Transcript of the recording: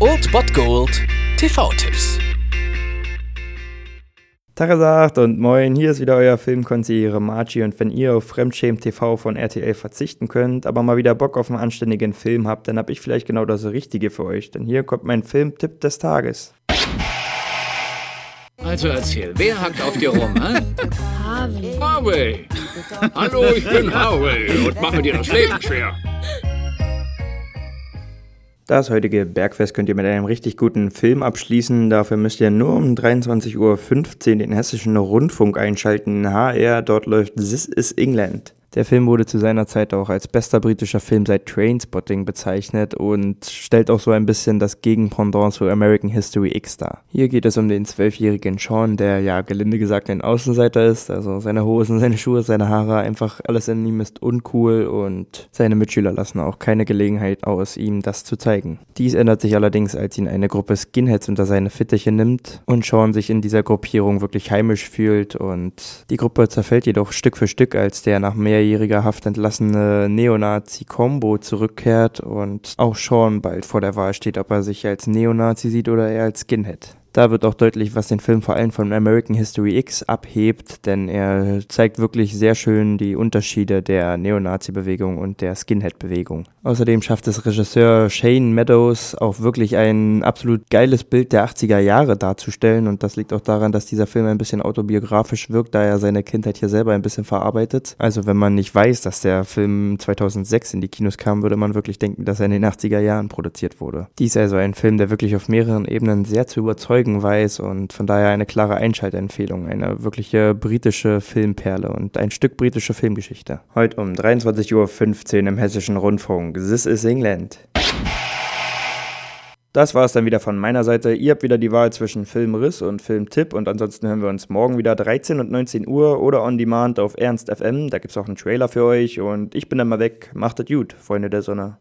Old Bot Gold TV-Tipps. Tagesacht und moin, hier ist wieder euer Filmkonsigliere Margie und wenn ihr auf Fremdschämen TV von RTL verzichten könnt, aber mal wieder Bock auf einen anständigen Film habt, dann hab ich vielleicht genau das Richtige für euch, denn hier kommt mein Filmtipp des Tages. Also erzähl, wer hackt auf dir rum, hä? Harvey. Harvey! Hallo, ich bin Harvey und mache dir das Leben schwer. Das heutige Bergfest könnt ihr mit einem richtig guten Film abschließen. Dafür müsst ihr nur um 23.15 Uhr den hessischen Rundfunk einschalten. HR, dort läuft This is England. Der Film wurde zu seiner Zeit auch als bester britischer Film seit Trainspotting bezeichnet und stellt auch so ein bisschen das Gegenpendant zu American History X dar. Hier geht es um den zwölfjährigen Sean, der ja gelinde gesagt ein Außenseiter ist, also seine Hosen, seine Schuhe, seine Haare, einfach alles in ihm ist uncool und seine Mitschüler lassen auch keine Gelegenheit aus, ihm das zu zeigen. Dies ändert sich allerdings, als ihn eine Gruppe Skinheads unter seine Fittiche nimmt und Sean sich in dieser Gruppierung wirklich heimisch fühlt und die Gruppe zerfällt jedoch Stück für Stück, als der nach mehr mehrjähriger Haft entlassene Neonazi Combo zurückkehrt und auch Sean bald vor der Wahl steht, ob er sich als Neonazi sieht oder eher als Skinhead. Da wird auch deutlich, was den Film vor allem von American History X abhebt, denn er zeigt wirklich sehr schön die Unterschiede der Neonazi-Bewegung und der Skinhead-Bewegung. Außerdem schafft es Regisseur Shane Meadows auch wirklich ein absolut geiles Bild der 80er Jahre darzustellen und das liegt auch daran, dass dieser Film ein bisschen autobiografisch wirkt, da er seine Kindheit hier selber ein bisschen verarbeitet. Also wenn man nicht weiß, dass der Film 2006 in die Kinos kam, würde man wirklich denken, dass er in den 80er Jahren produziert wurde. Dies also ein Film, der wirklich auf mehreren Ebenen sehr zu überzeugen Folgen weiß und von daher eine klare Einschaltempfehlung, eine wirkliche britische Filmperle und ein Stück britische Filmgeschichte. Heute um 23.15 Uhr im Hessischen Rundfunk. This is England. Das war es dann wieder von meiner Seite. Ihr habt wieder die Wahl zwischen Filmriss und Filmtipp und ansonsten hören wir uns morgen wieder 13 und 19 Uhr oder on demand auf Ernst FM. Da gibt es auch einen Trailer für euch und ich bin dann mal weg. Macht es gut, Freunde der Sonne.